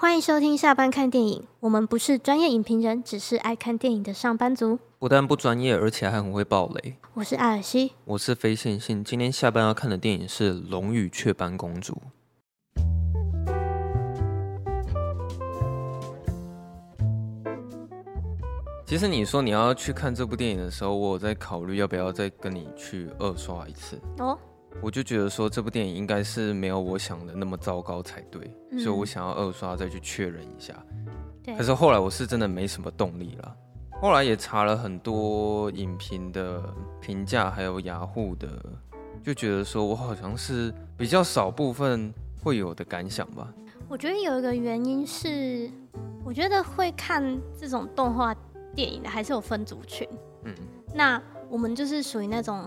欢迎收听下班看电影。我们不是专业影评人，只是爱看电影的上班族。不但不专业，而且还很会爆雷。我是艾尔西，我是非线性。今天下班要看的电影是《龙与雀斑公主》。其实你说你要去看这部电影的时候，我有在考虑要不要再跟你去二刷一次。哦。我就觉得说这部电影应该是没有我想的那么糟糕才对，嗯、所以我想要二刷再去确认一下。对。可是后来我是真的没什么动力了。后来也查了很多影评的评价，还有雅虎的，就觉得说我好像是比较少部分会有的感想吧。我觉得有一个原因是，我觉得会看这种动画电影的还是有分族群。嗯。那我们就是属于那种。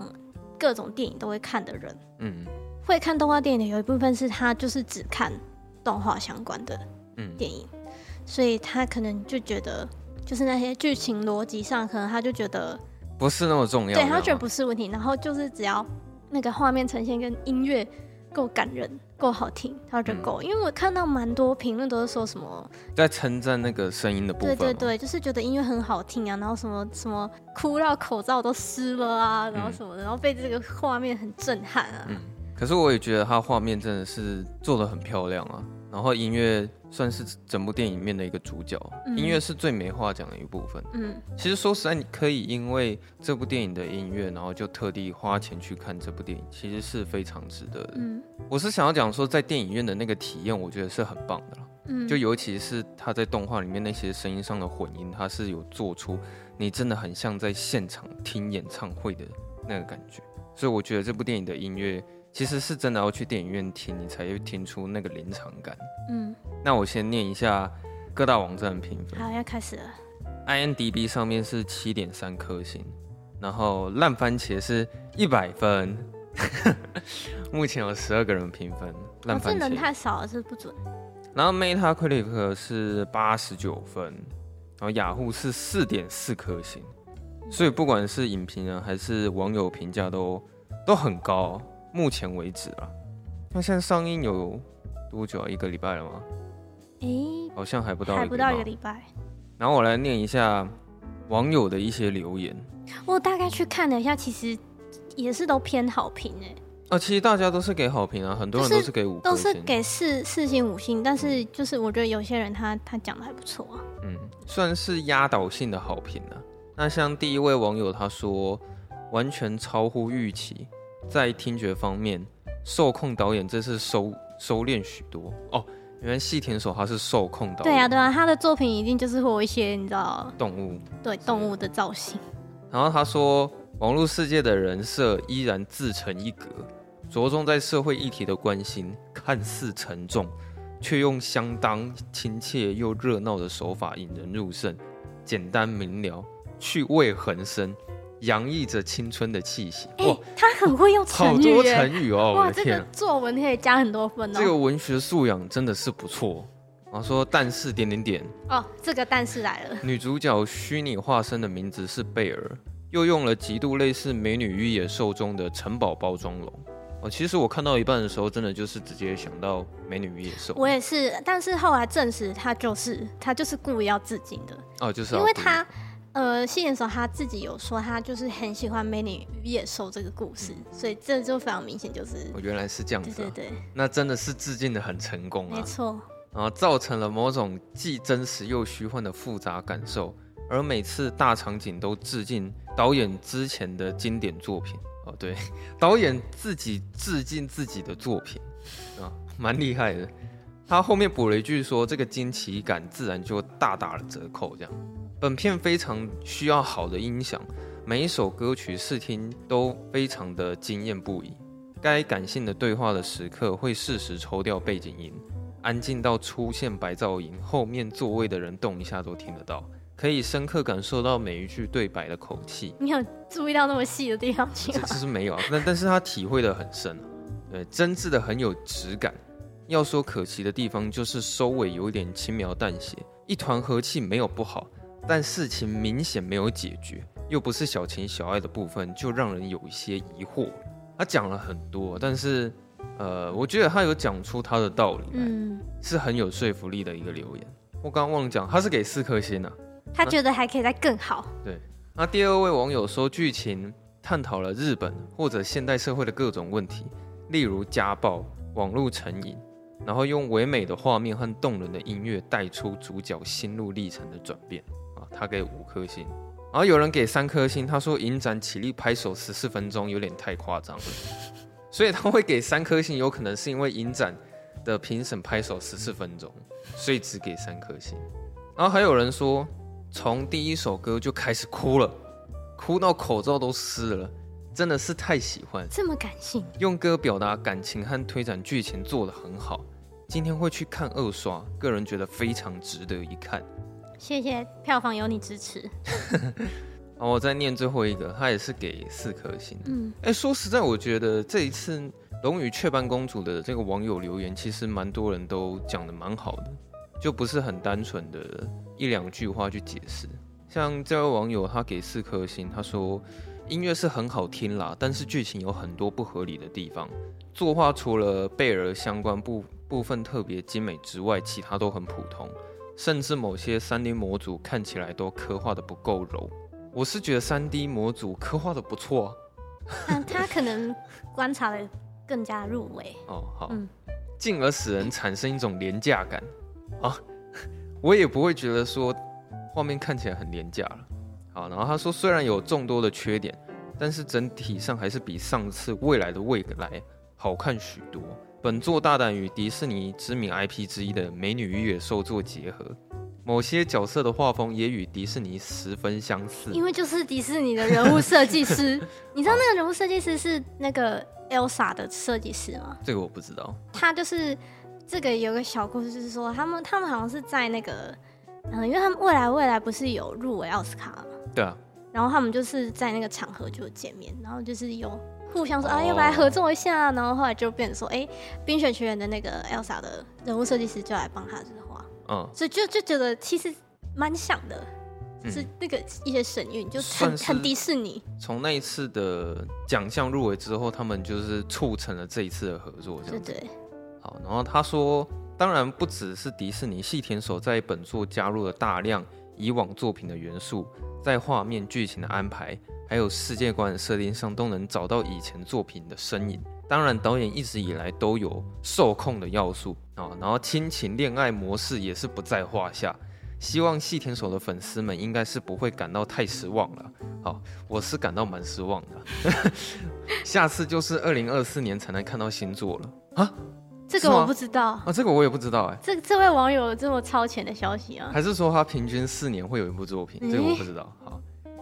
各种电影都会看的人，嗯，会看动画电影的有一部分是他就是只看动画相关的电影，嗯，所以他可能就觉得就是那些剧情逻辑上，可能他就觉得不是那么重要，对，他觉得不是问题，然后就是只要那个画面呈现跟音乐够感人、够好听，他就够。嗯、因为我看到蛮多评论都是说什么在称赞那个声音的部分，对对对，就是觉得音乐很好听啊，然后什么什么哭到口罩都湿了啊，然后什么的，然后被这个画面很震撼啊。嗯，可是我也觉得他画面真的是做的很漂亮啊。然后音乐算是整部电影里面的一个主角，嗯、音乐是最没话讲的一部分。嗯，其实说实在，你可以因为这部电影的音乐，然后就特地花钱去看这部电影，其实是非常值得的。嗯，我是想要讲说，在电影院的那个体验，我觉得是很棒的。嗯，就尤其是他在动画里面那些声音上的混音，他是有做出你真的很像在现场听演唱会的那个感觉。所以我觉得这部电影的音乐。其实是真的要去电影院听，你才会听出那个临场感。嗯，那我先念一下各大网站的评分。好，要开始了。IMDB 上面是七点三颗星，然后烂番茄是一百分。目前有十二个人评分，烂番茄。这人太少了，是不准。然后 Metacritic 是八十九分，然后雅虎是四点四颗星，所以不管是影评人还是网友评价都都很高。目前为止啊，那现在上映有多久啊？一个礼拜了吗？诶、欸，好像还不到，还不到一个礼拜。然后我来念一下网友的一些留言。我大概去看了一下，其实也是都偏好评哎。啊，其实大家都是给好评啊，很多人都是给五星，都是给四四星五星。但是就是我觉得有些人他他讲的还不错啊。嗯，算是压倒性的好评啊。那像第一位网友他说，完全超乎预期。在听觉方面，受控导演这次收收敛许多哦。原来细田守他是受控导演。对啊，对啊，他的作品一定就是会有一些你知道动物，对动物的造型。然后他说，网络世界的人设依然自成一格，着重在社会议题的关心，看似沉重，却用相当亲切又热闹的手法引人入胜，简单明了，趣味横生。洋溢着青春的气息。哇、欸，他很会用成语，好多成语哦！哇，这个作文可以加很多分哦。这个文学素养真的是不错。然后说，但是点点点哦，这个但是来了。女主角虚拟化身的名字是贝尔，又用了极度类似《美女与野兽》中的城堡包装龙。哦，其实我看到一半的时候，真的就是直接想到《美女与野兽》。我也是，但是后来证实他就是他就是故意要致敬的。哦，就是因为他。呃，戏的时候他自己有说，他就是很喜欢《美女与野兽》这个故事，嗯、所以这就非常明显，就是我原来是这样子、啊，对对对，那真的是致敬的很成功啊，没错，然后造成了某种既真实又虚幻的复杂感受，而每次大场景都致敬导演之前的经典作品，哦，对，导演自己致敬自己的作品，啊，蛮厉害的，他后面补了一句说，这个惊奇感自然就大打了折扣，这样。本片非常需要好的音响，每一首歌曲试听都非常的惊艳不已。该感性的对话的时刻会适时抽掉背景音，安静到出现白噪音，后面座位的人动一下都听得到，可以深刻感受到每一句对白的口气。你有注意到那么细的地方去吗？其实没有啊，但但是他体会的很深，对，真挚的很有质感。要说可惜的地方，就是收尾有点轻描淡写，一团和气没有不好。但事情明显没有解决，又不是小情小爱的部分，就让人有一些疑惑。他讲了很多，但是呃，我觉得他有讲出他的道理，嗯，是很有说服力的一个留言。我刚刚忘了讲，他是给四颗星啊，他觉得还可以再更好。对，那第二位网友说，剧情探讨了日本或者现代社会的各种问题，例如家暴、网络成瘾，然后用唯美的画面和动人的音乐带出主角心路历程的转变啊，他给五颗星。然后有人给三颗星，他说影展起立拍手十四分钟有点太夸张了，所以他会给三颗星，有可能是因为影展的评审拍手十四分钟，所以只给三颗星。然后还有人说，从第一首歌就开始哭了，哭到口罩都湿了，真的是太喜欢，这么感性，用歌表达感情和推展剧情做得很好。今天会去看二刷，个人觉得非常值得一看。谢谢票房有你支持。好，我再念最后一个，他也是给四颗星。嗯，哎，说实在，我觉得这一次《龙与雀斑公主》的这个网友留言，其实蛮多人都讲的蛮好的，就不是很单纯的一两句话去解释。像这位网友，他给四颗星，他说音乐是很好听啦，但是剧情有很多不合理的地方。作画除了贝尔相关部部分特别精美之外，其他都很普通。甚至某些 3D 模组看起来都刻画的不够柔，我是觉得 3D 模组刻画的不错啊。但他可能观察的更加入微哦，好，嗯，进而使人产生一种廉价感啊。我也不会觉得说画面看起来很廉价了。好，然后他说虽然有众多的缺点，但是整体上还是比上次未来的未来好看许多。本作大胆与迪士尼知名 IP 之一的《美女与野兽》做结合，某些角色的画风也与迪士尼十分相似。因为就是迪士尼的人物设计师，你知道那个人物设计师是那个 Elsa 的设计师吗？这个我不知道。他就是这个有个小故事，就是说他们他们好像是在那个嗯，因为他们未来未来不是有入围奥斯卡吗？对啊。然后他们就是在那个场合就见面，然后就是有。互相说啊，要不来合作一下？然后后来就变成说，哎、欸，《冰雪奇缘》的那个 Elsa 的人物设计师就来帮他这画，嗯，所以就就觉得其实蛮像的，就是那个一些神韵，就很很迪士尼。从那一次的奖项入围之后，他们就是促成了这一次的合作，这样子。对对。好，然后他说，当然不只是迪士尼，细田守在本作加入了大量以往作品的元素，在画面、剧情的安排。还有世界观的设定上都能找到以前作品的身影。当然，导演一直以来都有受控的要素啊，然后亲情恋爱模式也是不在话下。希望细田守的粉丝们应该是不会感到太失望了。好，我是感到蛮失望的。下次就是二零二四年才能看到新作了啊？这个我不知道啊，这个我也不知道哎。这这位网友有这么超前的消息啊？还是说他平均四年会有一部作品？这个我不知道。好。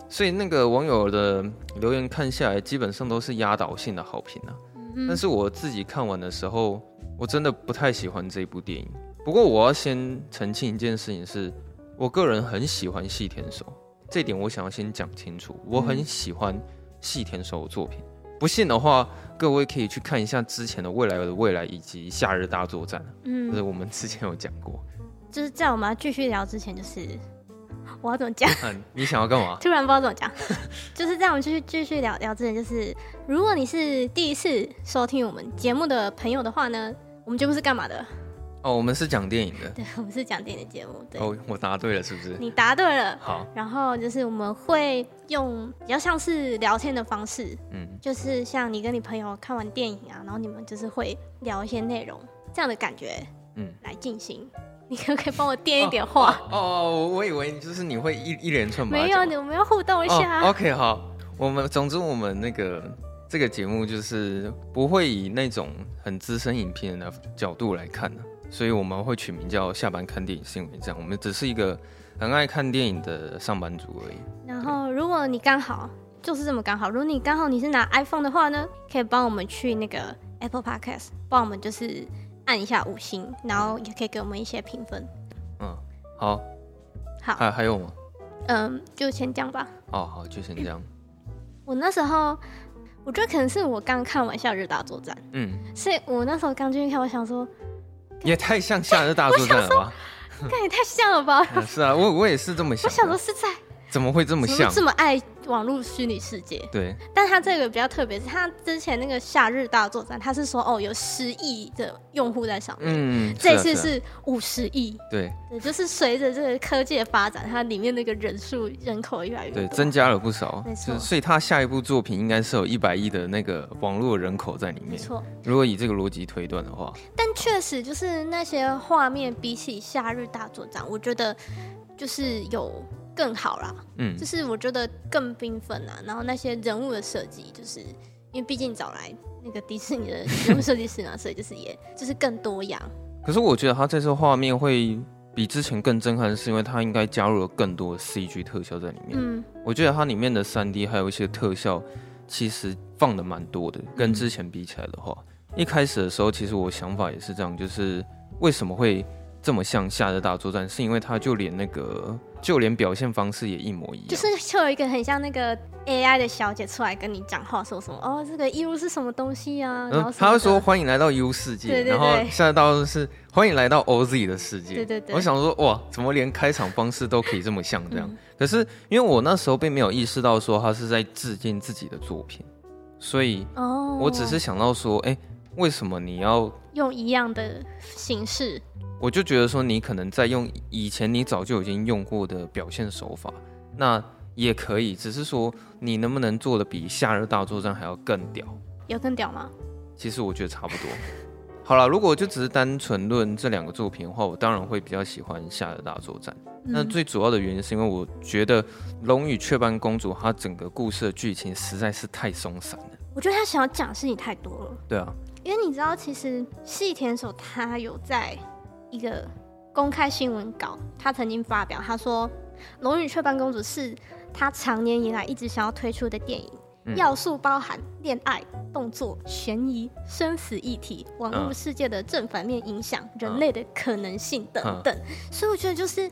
所以那个网友的留言看下来，基本上都是压倒性的好评啊。嗯、但是我自己看完的时候，我真的不太喜欢这部电影。不过我要先澄清一件事情是，我个人很喜欢细田守，这点我想要先讲清楚。我很喜欢细田守的作品。不信的话，各位可以去看一下之前的《未来的未来》以及《夏日大作战》。嗯，就是我们之前有讲过。就是在我们要继续聊之前，就是。我要怎么讲？嗯，你想要干嘛？突然不知道怎么讲，就是在我们继续继续聊聊之前，就是如果你是第一次收听我们节目的朋友的话呢，我们节目是干嘛的？哦，我们是讲电影的。对，我们是讲电影的节目。对。哦，我答对了，是不是？你答对了。好。然后就是我们会用比较像是聊天的方式，嗯，就是像你跟你朋友看完电影啊，然后你们就是会聊一些内容这样的感觉，嗯，来进行。你可不可以帮我垫一点话？哦，哦，我以为就是你会一一连串。没有，你我们要互动一下。哦、OK，好，我们总之我们那个这个节目就是不会以那种很资深影片的角度来看的，所以我们会取名叫“下班看电影新闻”这样。我们只是一个很爱看电影的上班族而已。然后，如果你刚好就是这么刚好，如果你刚好你是拿 iPhone 的话呢，可以帮我们去那个 Apple Podcast 帮我们就是。按一下五星，然后也可以给我们一些评分。嗯，好，好，还还有吗？嗯，就先这样吧。哦，好，就先这样。我那时候，我觉得可能是我刚看完《夏日大作战》。嗯，所以我那时候刚进去看，我想说，也太像《夏日大作战》了吧？看 也太像了吧？是啊，我我也是这么想。我想的是在怎么会这么像？这么爱网络虚拟世界？对。但他这个比较特别，是他之前那个夏日大作战，他是说哦，有十亿的用户在上面。嗯。这次是五十亿。对。对，就是随着这个科技的发展，它里面那个人数人口越来越增加了不少。没错。所以他下一部作品应该是有一百亿的那个网络人口在里面。没错。如果以这个逻辑推断的话。但确实就是那些画面比起夏日大作战，我觉得就是有。更好啦，嗯，就是我觉得更缤纷啊，然后那些人物的设计，就是因为毕竟找来那个迪士尼的人物设计师嘛，所以就是也就是更多样。可是我觉得他这次画面会比之前更震撼，是因为他应该加入了更多的 CG 特效在里面。嗯，我觉得它里面的 3D 还有一些特效，其实放的蛮多的，跟之前比起来的话，嗯，一开始的时候其实我想法也是这样，就是为什么会这么像《夏日大作战》，是因为他就连那个。就连表现方式也一模一样，就是就有一个很像那个 AI 的小姐出来跟你讲话，说什么哦，这个 U 是什么东西啊？然后他会说欢迎来到 U 世界，对对对，然后现在到是欢迎来到 OZ 的世界。对对对，我想说哇，怎么连开场方式都可以这么像这样？嗯、可是因为我那时候并没有意识到说他是在致敬自己的作品，所以哦，我只是想到说，哎、欸，为什么你要用一样的形式？我就觉得说，你可能在用以前你早就已经用过的表现手法，那也可以，只是说你能不能做的比《夏日大作战》还要更屌？有更屌吗？其实我觉得差不多。好了，如果就只是单纯论这两个作品的话，我当然会比较喜欢《夏日大作战》。嗯。那最主要的原因是因为我觉得《龙与雀斑公主》它整个故事的剧情实在是太松散了。我觉得他想要讲的事情太多了。对啊，因为你知道，其实细田守他有在。一个公开新闻稿，他曾经发表，他说《龙与雀斑公主》是他长年以来一直想要推出的电影，嗯、要素包含恋爱、动作、悬疑、生死议题、网络世界的正反面影响、嗯、人类的可能性等等。嗯、所以我觉得，就是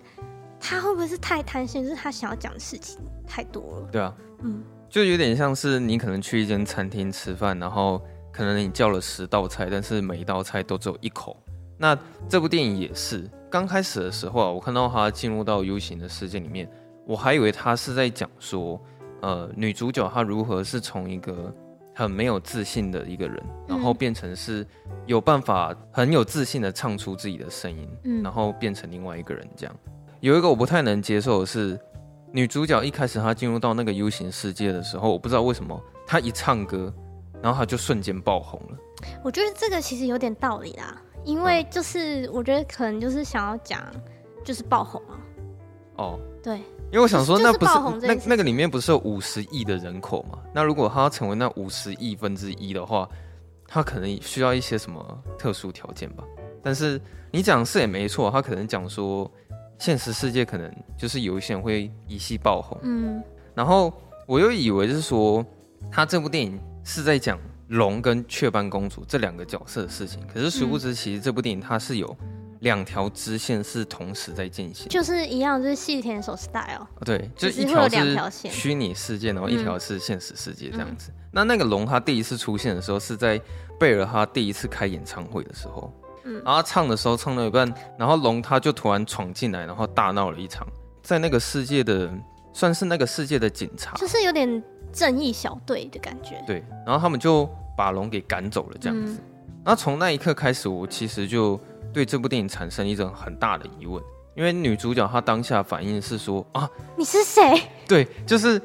他会不会是太贪心，就是他想要讲的事情太多了？对啊，嗯，就有点像是你可能去一间餐厅吃饭，然后可能你叫了十道菜，但是每一道菜都只有一口。那这部电影也是刚开始的时候啊，我看到他进入到 U 型的世界里面，我还以为他是在讲说，呃，女主角她如何是从一个很没有自信的一个人，然后变成是有办法很有自信的唱出自己的声音，嗯，然后变成另外一个人这样。有一个我不太能接受的是，女主角一开始她进入到那个 U 型世界的时候，我不知道为什么她一唱歌，然后他就瞬间爆红了。我觉得这个其实有点道理啦。因为就是我觉得可能就是想要讲，就是爆红啊。哦，对，因为我想说，那不是那那个里面不是有五十亿的人口嘛？那如果他要成为那五十亿分之一的话，他可能需要一些什么特殊条件吧？但是你讲是也没错，他可能讲说现实世界可能就是有一些人会一夕爆红。嗯，然后我又以为是说他这部电影是在讲。龙跟雀斑公主这两个角色的事情，可是殊不知，其实这部电影它是有两条支线是同时在进行，就是一样，就是细田守 style。对，就一条是虚拟世界，然后一条是现实世界这样子。嗯、那那个龙它第一次出现的时候是在贝尔他第一次开演唱会的时候，嗯，然后他唱的时候唱到一半，然后龙他就突然闯进来，然后大闹了一场，在那个世界的算是那个世界的警察，就是有点。正义小队的感觉，对，然后他们就把龙给赶走了，这样子。嗯、然后从那一刻开始，我其实就对这部电影产生一种很大的疑问，因为女主角她当下反应是说啊，你是谁？对，就是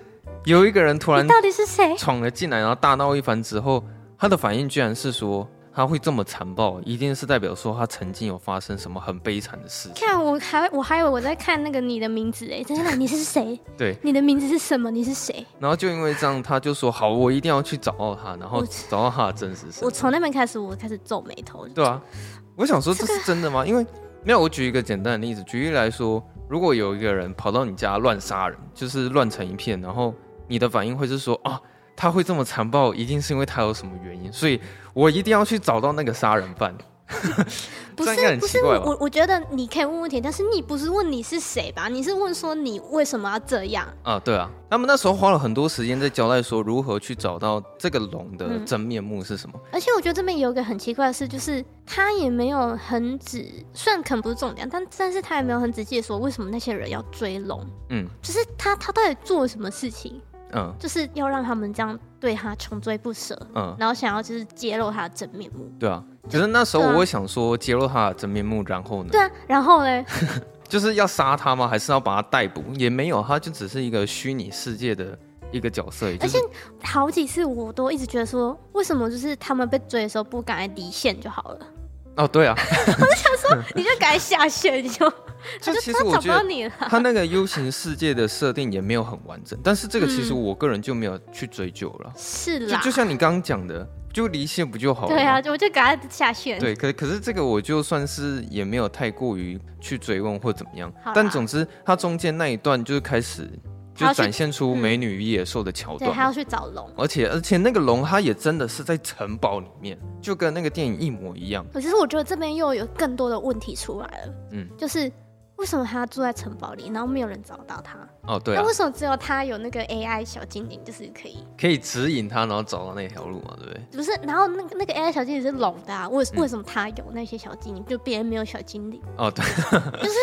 有一个人突然到底是谁闯了进来，然后大闹一番之后，她的反应居然是说。他会这么残暴，一定是代表说他曾经有发生什么很悲惨的事。看，我还我还以为我在看那个你的名字哎，真的，你是谁？对，你的名字是什么？你是谁？然后就因为这样，他就说好，我一定要去找到他，然后找到他的真实身份。我从那边开始，我开始皱眉头。对啊，我想说这是真的吗？因为没有，我举一个简单的例子，举例来说，如果有一个人跑到你家乱杀人，就是乱成一片，然后你的反应会是说啊。他会这么残暴，一定是因为他有什么原因，所以我一定要去找到那个杀人犯。不是不是我，我觉得你可以问问题，但是你不是问你是谁吧？你是问说你为什么要这样啊？对啊，他们那时候花了很多时间在交代说如何去找到这个龙的真面目是什么。嗯、而且我觉得这边有一个很奇怪的事，就是他也没有很仔，虽然可能不是重点，但但是他也没有很仔细的说为什么那些人要追龙。嗯，就是他他到底做了什么事情？嗯，就是要让他们这样对他穷追不舍，嗯，然后想要就是揭露他的真面目。对啊，可是那时候我会想说揭露他的真面目，然后呢？对啊，然后呢？就是要杀他吗？还是要把他逮捕？也没有，他就只是一个虚拟世界的一个角色。而且好几次我都一直觉得说，为什么就是他们被追的时候不敢来离线就好了？哦，对啊，我就想说，你就赶快下线，你 就。就其实我觉得他那个 U 型世界的设定也没有很完整，但是这个其实我个人就没有去追究了。是啦，就就像你刚刚讲的，就离线不就好了？对啊，我就赶快下线。对，可可是这个我就算是也没有太过于去追问或怎么样，但总之他中间那一段就是开始。就展现出美女与野兽的桥段，对，他要去找龙，而且而且那个龙，它也真的是在城堡里面，就跟那个电影一模一样。可是我觉得这边又有更多的问题出来了，嗯，就是为什么他住在城堡里，然后没有人找到他？哦，对、啊，那为什么只有他有那个 AI 小精灵，就是可以可以指引他，然后找到那条路嘛，对不对？不是，然后那个那个 AI 小精灵是龙的啊，为为什么他有那些小精灵，就别人没有小精灵？哦，对，就是。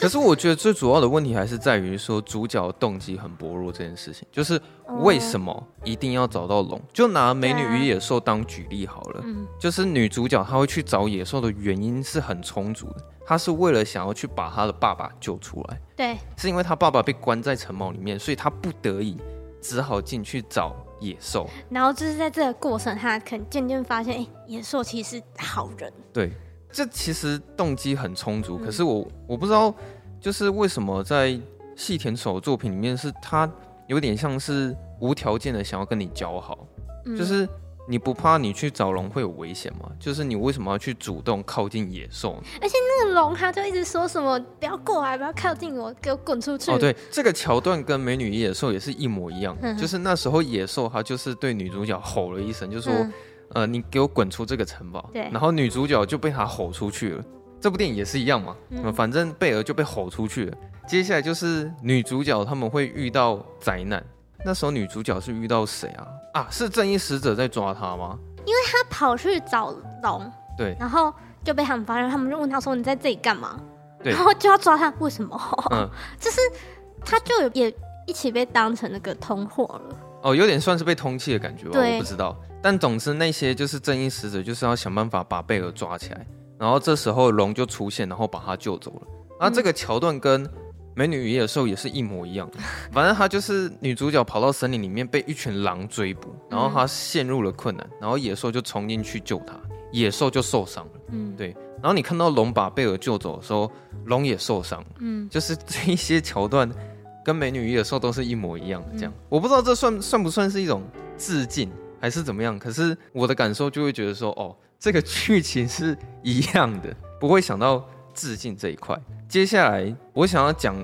可是我觉得最主要的问题还是在于说主角动机很薄弱这件事情，就是为什么一定要找到龙？就拿《美女与野兽》当举例好了，就是女主角她会去找野兽的原因是很充足的，她是为了想要去把她的爸爸救出来，对，是因为她爸爸被关在城堡里面，所以她不得已只好进去找野兽。然后就是在这个过程，她可能渐渐发现，哎，野兽其实是好人，对。这其实动机很充足，可是我我不知道，就是为什么在细田守的作品里面，是他有点像是无条件的想要跟你交好，嗯、就是你不怕你去找龙会有危险吗？就是你为什么要去主动靠近野兽？而且那个龙他就一直说什么不要过来，不要靠近我，给我滚出去。哦，对，这个桥段跟美女与野兽也是一模一样，嗯、就是那时候野兽他就是对女主角吼了一声，就说。嗯呃，你给我滚出这个城堡！对，然后女主角就被他吼出去了。这部电影也是一样嘛，嗯，反正贝尔就被吼出去了。接下来就是女主角他们会遇到灾难。那时候女主角是遇到谁啊？啊，是正义使者在抓她吗？因为她跑去找龙，对，然后就被他们发现，他们就问她说：“你在这里干嘛？”对，然后就要抓她，为什么？嗯，就是她就也一起被当成那个通货了。哦，有点算是被通缉的感觉吧，对我不知道。但总之，那些就是正义使者，就是要想办法把贝尔抓起来。然后这时候龙就出现，然后把他救走了。那这个桥段跟《美女与野兽》也是一模一样。反正他就是女主角跑到森林里面被一群狼追捕，然后她陷入了困难，然后野兽就冲进去救她，野兽就受伤了。嗯，对。然后你看到龙把贝尔救走的时候，龙也受伤。嗯，就是这一些桥段跟《美女与野兽》都是一模一样的。这样，我不知道这算算不算是一种致敬。还是怎么样？可是我的感受就会觉得说，哦，这个剧情是一样的，不会想到致敬这一块。接下来我想要讲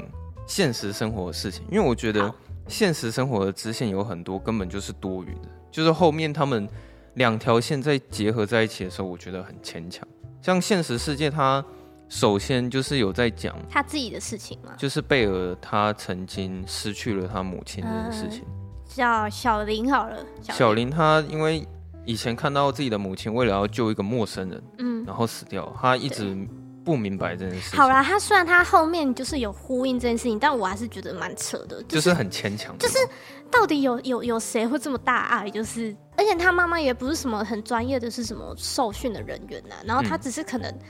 现实生活的事情，因为我觉得现实生活的支线有很多根本就是多余的，就是后面他们两条线在结合在一起的时候，我觉得很牵强。像现实世界，它首先就是有在讲他自己的事情嘛，就是贝尔他曾经失去了他母亲这件事情。嗯叫小林好了。小林他因为以前看到自己的母亲为了要救一个陌生人，嗯，然后死掉，他一直不明白这件事。好啦，他虽然他后面就是有呼应这件事情，但我还是觉得蛮扯的，就是、就是很牵强。就是到底有有有谁会这么大爱？就是而且他妈妈也不是什么很专业的，是什么受训的人员呐、啊，然后他只是可能。嗯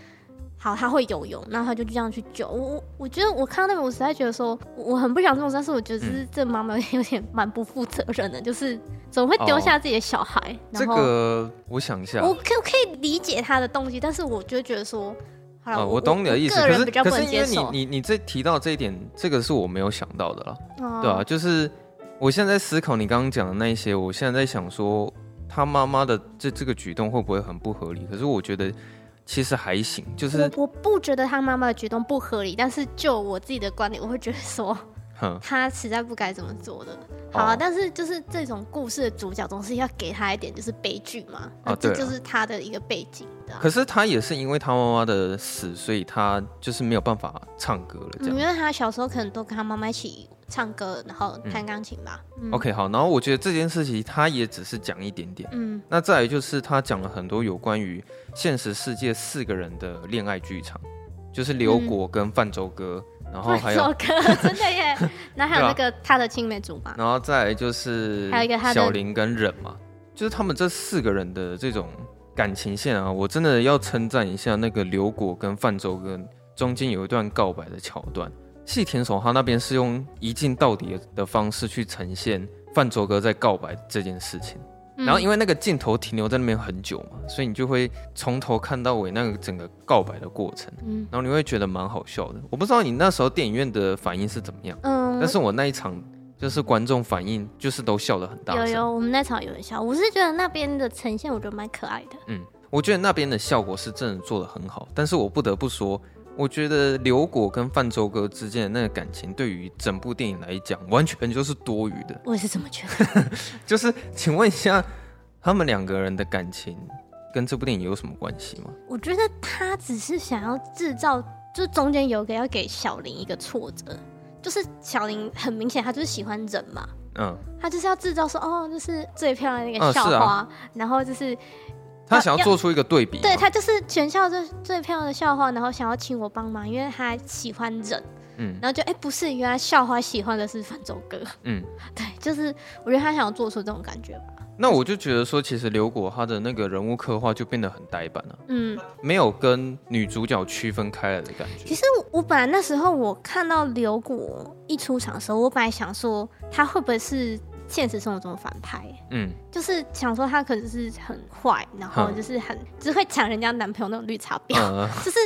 好，他会游泳，然后他就这样去救我。我我觉得我看到那个，我实在觉得说我很不想这种，但是我觉得是这妈妈 有点蛮不负责任的，就是怎么会丢下自己的小孩？哦、然这个我想一下，我可可以理解他的动机，但是我就觉得说，好了、哦，我懂你的意思，可是可是因为你你你这提到这一点，这个是我没有想到的了，哦、对啊，就是我现在在思考你刚刚讲的那一些，我现在在想说他妈妈的这这个举动会不会很不合理？可是我觉得。其实还行，就是我我不觉得他妈妈的举动不合理，但是就我自己的观点，我会觉得说，哼他实在不该这么做的。好啊，但是就是这种故事的主角总是要给他一点就是悲剧嘛，啊，这就是他的一个背景的。可是他也是因为他妈妈的死，所以他就是没有办法唱歌了。这样，因为他小时候可能都跟他妈妈一起唱歌，然后弹钢琴吧。嗯嗯、OK，好，然后我觉得这件事情他也只是讲一点点。嗯，那再来就是他讲了很多有关于现实世界四个人的恋爱剧场，就是刘果跟泛舟哥。嗯然后 还有真的耶，然后还有那个他的青梅竹马，然后再来就是还有一个小林跟忍嘛，就是他们这四个人的这种感情线啊，我真的要称赞一下那个刘果跟范周哥中间有一段告白的桥段，细田守他那边是用一镜到底的方式去呈现范周哥在告白这件事情。然后因为那个镜头停留在那边很久嘛，所以你就会从头看到尾那个整个告白的过程，嗯，然后你会觉得蛮好笑的。我不知道你那时候电影院的反应是怎么样，嗯，但是我那一场就是观众反应就是都笑得很大声。有有，我们那场有人笑，我是觉得那边的呈现我觉得蛮可爱的。嗯，我觉得那边的效果是真的做得很好，但是我不得不说。我觉得刘果跟泛舟哥之间的那个感情，对于整部电影来讲，完全就是多余的。我也是这么觉得。就是，请问一下，他们两个人的感情跟这部电影有什么关系吗？我觉得他只是想要制造，就中间有个要给小林一个挫折，就是小林很明显他就是喜欢人嘛，嗯，他就是要制造说，哦，就是最漂亮的那个校花，然后就是。他想要做出一个对比，对，他就是全校最最漂亮的校花，然后想要请我帮忙，因为他喜欢忍，嗯，然后就哎、欸、不是，原来校花喜欢的是泛舟哥，嗯，对，就是我觉得他想要做出这种感觉吧。那我就觉得说，其实刘果他的那个人物刻画就变得很呆板了，嗯，没有跟女主角区分开来的感觉。其实我本来那时候我看到刘果一出场的时候，我本来想说他会不会是。现实生活中的反派，嗯，就是想说他可能是很坏，然后就是很只会抢人家男朋友那种绿茶婊，嗯、就是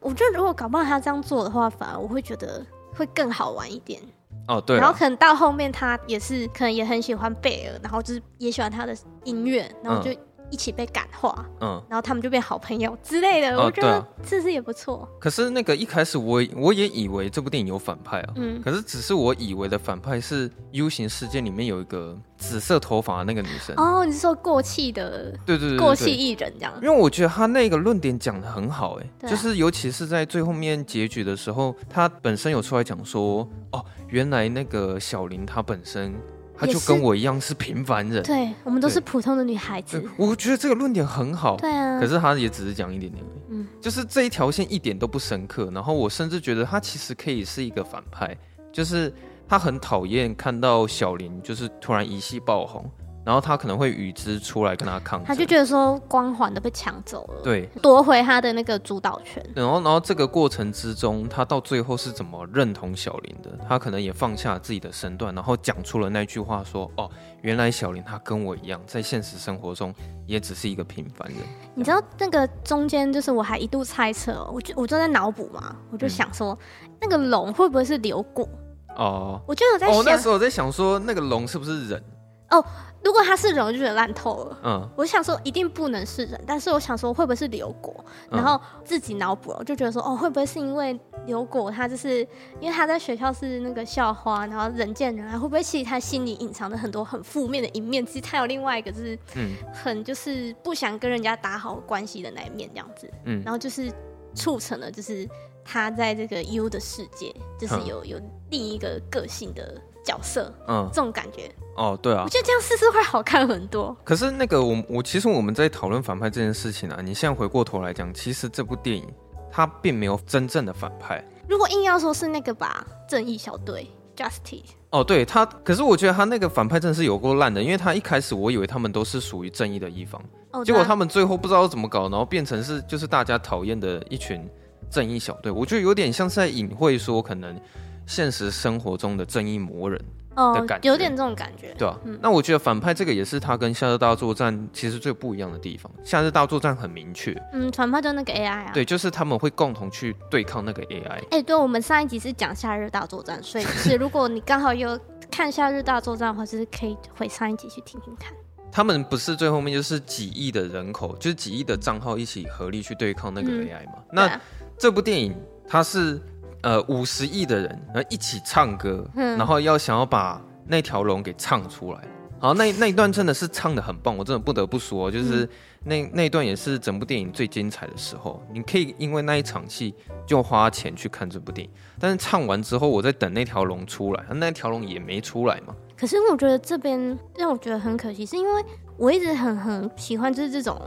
我觉得如果搞不好他这样做的话，反而我会觉得会更好玩一点。哦，对。然后可能到后面他也是可能也很喜欢贝尔，然后就是也喜欢他的音乐，然后就。一起被感化，嗯，然后他们就变好朋友之类的，哦、我觉得这是也不错。可是那个一开始我我也以为这部电影有反派啊，嗯，可是只是我以为的反派是 U 型事件里面有一个紫色头发的那个女生。哦，你是说过气的？对对对，对，过气艺人这样。因为我觉得他那个论点讲的很好，哎，啊、就是尤其是在最后面结局的时候，他本身有出来讲说，哦，原来那个小林他本身。他就跟我一样是平凡人，对，我们都是普通的女孩子。我觉得这个论点很好，对啊。可是他也只是讲一点点，嗯，就是这一条线一点都不深刻。然后我甚至觉得他其实可以是一个反派，就是他很讨厌看到小林就是突然一夕爆红。然后他可能会与之出来跟他抗争，他就觉得说光环都被抢走了，对，夺回他的那个主导权。然后，然后这个过程之中，他到最后是怎么认同小林的？他可能也放下自己的身段，然后讲出了那句话说：“哦，原来小林他跟我一样，在现实生活中也只是一个平凡人。”你知道那个中间就是我还一度猜测，我就我就在脑补嘛，我就想说、嗯、那个龙会不会是流过？哦，我就有在想，哦，那时候我在想说那个龙是不是人？哦。如果他是人，我就觉得烂透了。嗯，我想说一定不能是人，但是我想说会不会是刘果？然后自己脑补了，我就觉得说哦，会不会是因为刘果他就是因为他在学校是那个校花，然后人见人爱，会不会其实他心里隐藏着很多很负面的一面？其实他有另外一个就是嗯，很就是不想跟人家打好关系的那一面这样子。嗯，然后就是促成了就是他在这个 U 的世界，就是有有另一个个性的角色。嗯，这种感觉。哦，对啊，我觉得这样试试会好看很多。可是那个我我其实我们在讨论反派这件事情啊，你现在回过头来讲，其实这部电影它并没有真正的反派。如果硬要说是那个吧，正义小队 Justice。哦，对他，可是我觉得他那个反派真的是有够烂的，因为他一开始我以为他们都是属于正义的一方，哦、结果他们最后不知道怎么搞，然后变成是就是大家讨厌的一群正义小队。我觉得有点像是在隐晦说，可能现实生活中的正义魔人。哦，有点这种感觉，对啊，嗯、那我觉得反派这个也是他跟《夏日大作战》其实最不一样的地方，《夏日大作战》很明确，嗯，反派就那个 AI 啊，对，就是他们会共同去对抗那个 AI。哎、欸，对，我们上一集是讲《夏日大作战》，所以是 如果你刚好有看《夏日大作战》的话，就是可以回上一集去听听看。他们不是最后面就是几亿的人口，就是几亿的账号一起合力去对抗那个 AI 嘛？嗯、那、啊、这部电影它是。呃，五十亿的人，然后一起唱歌，嗯、然后要想要把那条龙给唱出来。好，那那一段真的是唱的很棒，我真的不得不说，就是那那一段也是整部电影最精彩的时候。你可以因为那一场戏就花钱去看这部电影，但是唱完之后，我在等那条龙出来，那条龙也没出来嘛。可是我觉得这边让我觉得很可惜，是因为我一直很很喜欢就是这种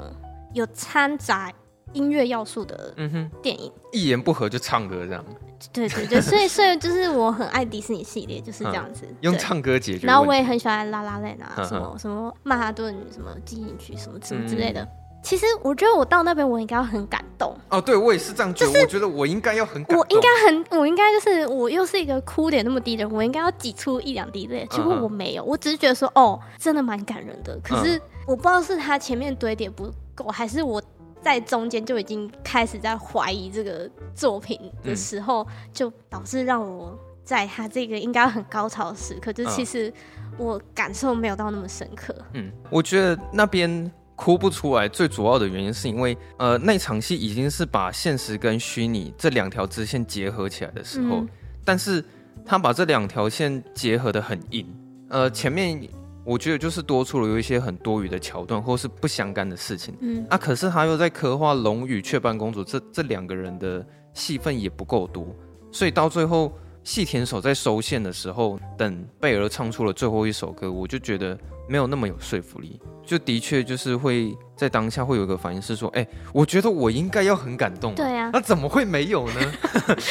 有掺杂音乐要素的电影，嗯、一言不合就唱歌这样。对对对，所以所以就是我很爱迪士尼系列，就是这样子，嗯、用唱歌解决。然后我也很喜欢拉拉链啊，什么什么曼哈顿什么进行曲什么什么之类的。嗯、其实我觉得我到那边我应该要很感动。哦，对我也是这样觉得。就是、我觉得我应该要很感动，我应该很，我应该就是我又是一个哭点那么低的人，我应该要挤出一两滴泪。结果我没有，我只是觉得说哦，真的蛮感人的。可是我不知道是他前面堆叠不够，还是我。在中间就已经开始在怀疑这个作品的时候，嗯、就导致让我在他这个应该很高潮的时刻，就其实我感受没有到那么深刻。嗯，我觉得那边哭不出来，最主要的原因是因为，呃，那场戏已经是把现实跟虚拟这两条支线结合起来的时候，嗯、但是他把这两条线结合的很硬，呃，前面。我觉得就是多出了有一些很多余的桥段，或是不相干的事情。嗯啊，可是他又在刻画龙与雀斑公主这这两个人的戏份也不够多，所以到最后细田守在收线的时候，等贝儿唱出了最后一首歌，我就觉得没有那么有说服力。就的确就是会在当下会有一个反应是说，哎、欸，我觉得我应该要很感动，对呀、啊，那怎么会没有呢？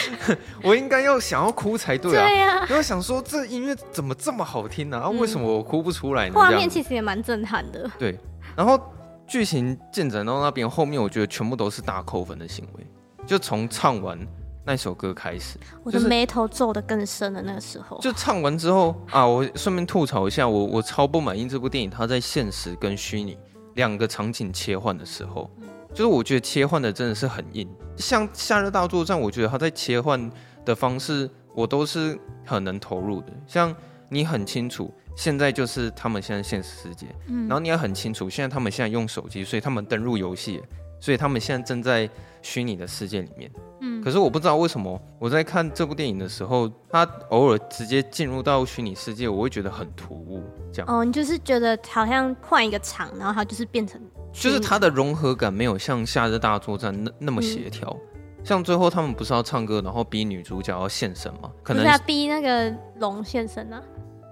我应该要想要哭才对啊，对呀、啊，因为想说这音乐怎么这么好听呢、啊？啊，为什么我哭不出来呢？画面其实也蛮震撼的，对。然后剧情进展到那边后面，我觉得全部都是大扣分的行为，就从唱完。那首歌开始，我的眉头皱得更深了。那个时候，就唱完之后啊，我顺便吐槽一下，我我超不满意这部电影，它在现实跟虚拟两个场景切换的时候，就是我觉得切换的真的是很硬。像《夏日大作战》，我觉得它在切换的方式，我都是很能投入的。像你很清楚，现在就是他们现在现实世界，嗯然后你也很清楚，现在他们现在用手机，所以他们登入游戏，所以他们现在正在虚拟的世界里面。嗯可是我不知道为什么我在看这部电影的时候，他偶尔直接进入到虚拟世界，我会觉得很突兀。这样哦，你就是觉得好像换一个场，然后它就是变成，就是它的融合感没有像《夏日大作战》那那么协调。嗯、像最后他们不是要唱歌，然后逼女主角要现身吗？可能是要逼那个龙现身呢、啊？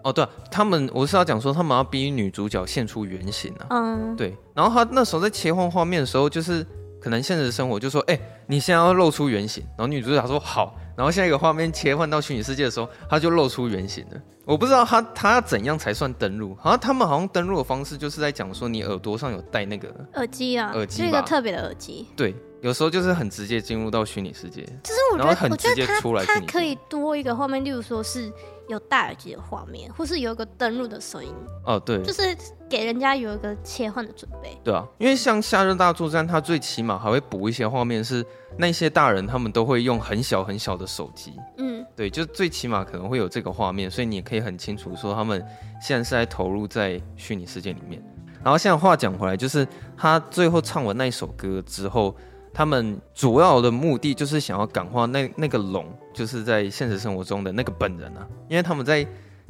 哦，对、啊，他们我是要讲说他们要逼女主角现出原形啊。嗯，对。然后他那时候在切换画面的时候，就是。可能现实生活就说，哎、欸，你现在要露出原形，然后女主角说好，然后下一个画面切换到虚拟世界的时候，他就露出原形了。我不知道他他要怎样才算登录，好像他们好像登录的方式就是在讲说你耳朵上有戴那个耳机啊，耳机是一个特别的耳机。对，有时候就是很直接进入到虚拟世界，就是我觉得很直接出来，它可以多一个画面，例如说是。有戴耳机的画面，或是有一个登录的声音哦，对，就是给人家有一个切换的准备。对啊，因为像《夏日大作战》，它最起码还会补一些画面，是那些大人他们都会用很小很小的手机。嗯，对，就最起码可能会有这个画面，所以你也可以很清楚说他们现在是在投入在虚拟世界里面。然后现在话讲回来，就是他最后唱完那首歌之后。他们主要的目的就是想要感化那那个龙，就是在现实生活中的那个本人啊，因为他们在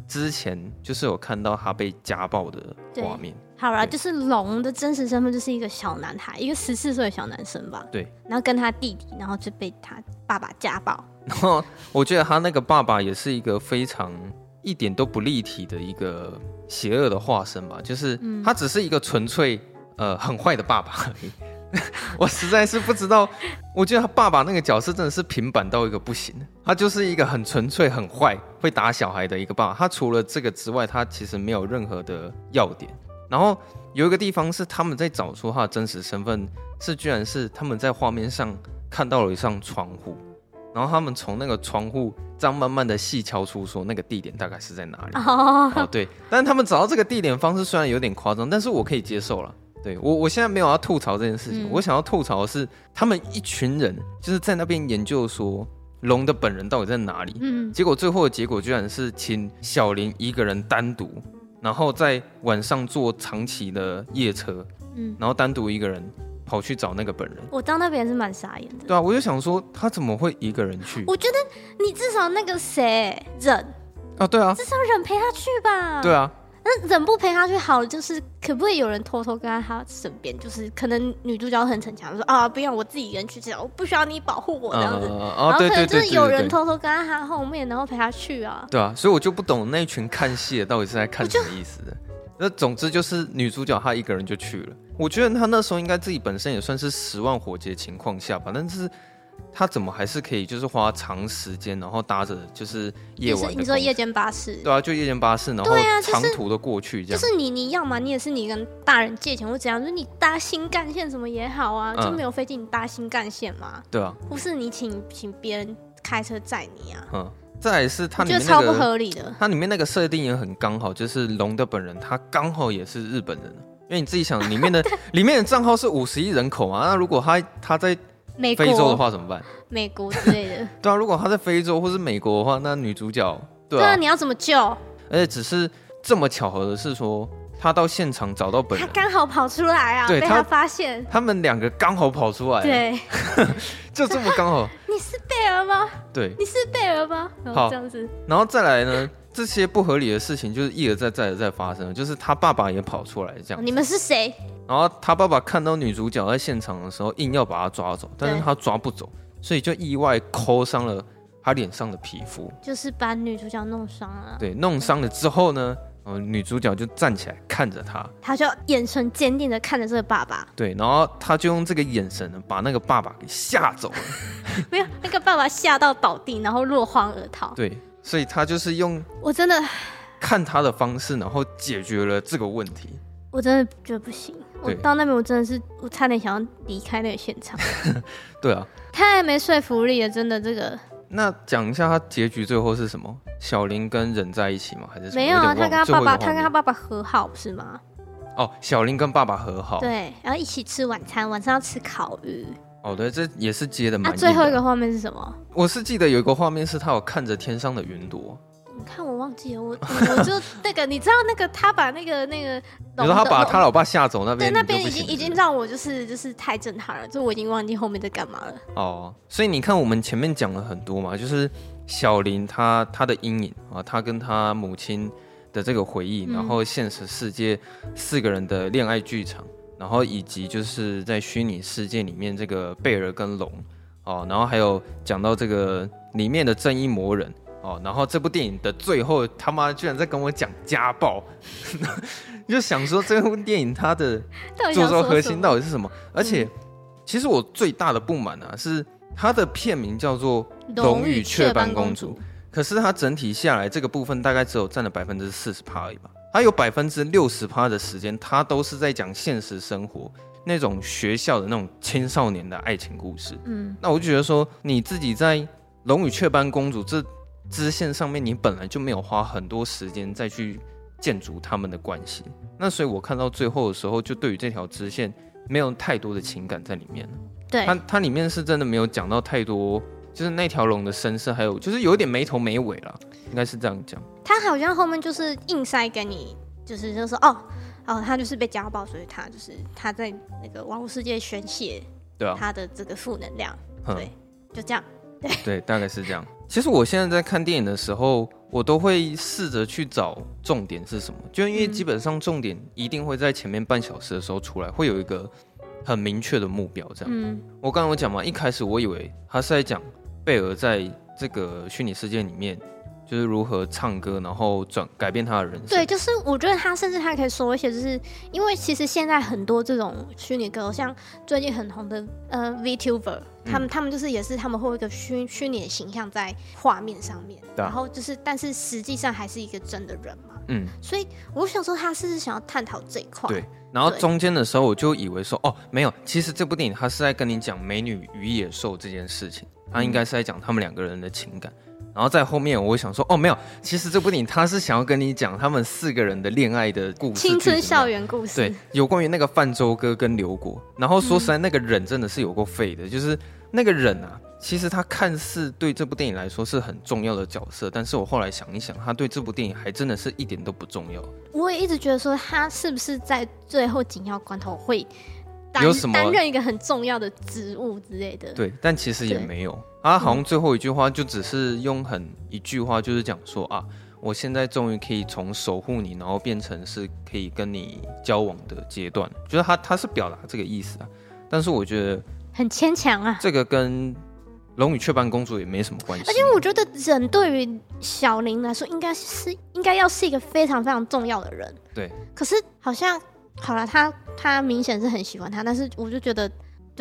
之前就是有看到他被家暴的画面。好啦，就是龙的真实身份就是一个小男孩，一个十四岁的小男生吧。对，然后跟他弟弟，然后就被他爸爸家暴。然后我觉得他那个爸爸也是一个非常一点都不立体的一个邪恶的化身吧，就是他只是一个纯粹呃很坏的爸爸而已。我实在是不知道，我觉得他爸爸那个角色真的是平板到一个不行。他就是一个很纯粹、很坏、会打小孩的一个爸爸。他除了这个之外，他其实没有任何的要点。然后有一个地方是他们在找出他的真实身份，是居然是他们在画面上看到了一扇窗户，然后他们从那个窗户这样慢慢的细敲出说那个地点大概是在哪里。哦，哦，对，但是他们找到这个地点方式虽然有点夸张，但是我可以接受了。对我，我现在没有要吐槽这件事情。嗯、我想要吐槽的是，他们一群人就是在那边研究说龙的本人到底在哪里。嗯，结果最后的结果居然是请小林一个人单独，然后在晚上坐长期的夜车，嗯，然后单独一个人跑去找那个本人。我到那边是蛮傻眼的。对啊，我就想说他怎么会一个人去？我觉得你至少那个谁忍。啊，对啊，至少忍陪他去吧。对啊。那忍不陪他去好了，就是可不可以有人偷偷跟在他身边？就是可能女主角很逞强，说啊，不要我自己一个人去这样，我不需要你保护我这样子。然后可能就是有人偷偷跟在他后面，然后陪他去啊。对啊，所以我就不懂那一群看戏的到底是在看什么意思的。那总之就是女主角她一个人就去了。我觉得她那时候应该自己本身也算是十万火急的情况下吧，但是。他怎么还是可以，就是花长时间，然后搭着就是夜晚是，你说夜间巴士，对啊，就夜间巴士，然后长途的过去这样。就是你你要嘛，你也是你跟大人借钱或怎样，就是你搭新干线什么也好啊，就没有飞机你搭新干线嘛。对啊，不是你请请别人开车载你啊。嗯，再也是他里面、那个、超不合理的。它里面那个设定也很刚好，就是龙的本人他刚好也是日本人，因为你自己想，里面的里面的账号是五十亿人口嘛，那如果他他在。非洲的话怎么办？美国之类的。对啊，如果他在非洲或是美国的话，那女主角对啊，你要怎么救？而且只是这么巧合的是说，他到现场找到本人，他刚好跑出来啊，对被他发现，他们两个刚好跑出来，对，就这么刚好。你是贝尔吗？对，你是贝尔吗？好，这样子，然后再来呢？这些不合理的事情就是一而再、再而再发生，就是他爸爸也跑出来这样。你们是谁？然后他爸爸看到女主角在现场的时候，硬要把她抓走，但是他抓不走，所以就意外抠伤了她脸上的皮肤，就是把女主角弄伤了。对，弄伤了之后呢，呃，女主角就站起来看着他，他就眼神坚定的看着这个爸爸。对，然后他就用这个眼神呢，把那个爸爸给吓走了。没有，那个爸爸吓到倒地，然后落荒而逃。对。所以他就是用我真的看他的方式，然后解决了这个问题。我真的觉得不行，我到那边我真的是我差点想要离开那个现场。对啊，太没说服力了，真的这个。那讲一下他结局最后是什么？小林跟忍在一起吗？还是没有啊？他跟他爸爸，他跟他爸爸和好不是吗？哦，小林跟爸爸和好，对，然后一起吃晚餐，晚上要吃烤鱼。哦，对，这也是接的蛮。那、啊、最后一个画面是什么？我是记得有一个画面是他有看着天上的云朵。你看我忘记了，我 我就那个，你知道那个他把那个那个，你说他把他老爸吓走那边，对，那边已经已经让我就是就是太震撼了，就我已经忘记后面在干嘛了。哦，所以你看我们前面讲了很多嘛，就是小林他他的阴影啊，他跟他母亲的这个回忆，嗯、然后现实世界四个人的恋爱剧场。然后以及就是在虚拟世界里面这个贝尔跟龙哦，然后还有讲到这个里面的正义魔人哦，然后这部电影的最后他妈居然在跟我讲家暴，就想说这部电影它的主轴核心到底是什么？而且其实我最大的不满啊是它的片名叫做《龙与雀斑公主》，可是它整体下来这个部分大概只有占了百分之四十趴而已吧。他有百分之六十趴的时间，他都是在讲现实生活那种学校的那种青少年的爱情故事。嗯，那我就觉得说，你自己在《龙与雀斑公主》这支线上面，你本来就没有花很多时间再去建筑他们的关系。那所以我看到最后的时候，就对于这条支线没有太多的情感在里面。对，它它里面是真的没有讲到太多。就是那条龙的身色，还有就是有点没头没尾了，应该是这样讲。他好像后面就是硬塞给你，就是就说哦哦，他就是被家暴，所以他就是他在那个网络世界宣泄，对啊，他的这个负能量，对，就这样，对对，大概是这样。其实我现在在看电影的时候，我都会试着去找重点是什么，就因为基本上重点一定会在前面半小时的时候出来，会有一个很明确的目标。这样，嗯，我刚刚有讲嘛，一开始我以为他是在讲。贝尔在这个虚拟世界里面，就是如何唱歌，然后转改变他的人生。对，就是我觉得他甚至他可以说一些，就是因为其实现在很多这种虚拟歌，像最近很红的呃 VTuber，他们、嗯、他们就是也是他们会有一个虚虚拟的形象在画面上面，啊、然后就是但是实际上还是一个真的人嘛。嗯，所以我想说他是想要探讨这一块。对，然后中间的时候我就以为说哦没有，其实这部电影他是在跟你讲美女与野兽这件事情。他应该是在讲他们两个人的情感，然后在后面我想说，哦，没有，其实这部电影他是想要跟你讲他们四个人的恋爱的故事，青春校园故事，对，有关于那个泛舟哥跟刘国。然后说实在，那个人真的是有够废的，嗯、就是那个人啊，其实他看似对这部电影来说是很重要的角色，但是我后来想一想，他对这部电影还真的是一点都不重要。我也一直觉得说，他是不是在最后紧要关头会。有什么担任一个很重要的职务之类的？对，但其实也没有。他好像最后一句话就只是用很一句话，就是讲说啊，我现在终于可以从守护你，然后变成是可以跟你交往的阶段。就是他他是表达这个意思啊，但是我觉得很牵强啊。这个跟龙与雀斑公主也没什么关系。而且我觉得忍对于小林来说，应该是应该要是一个非常非常重要的人。对。可是好像好了，他他明显是很喜欢他，但是我就觉得。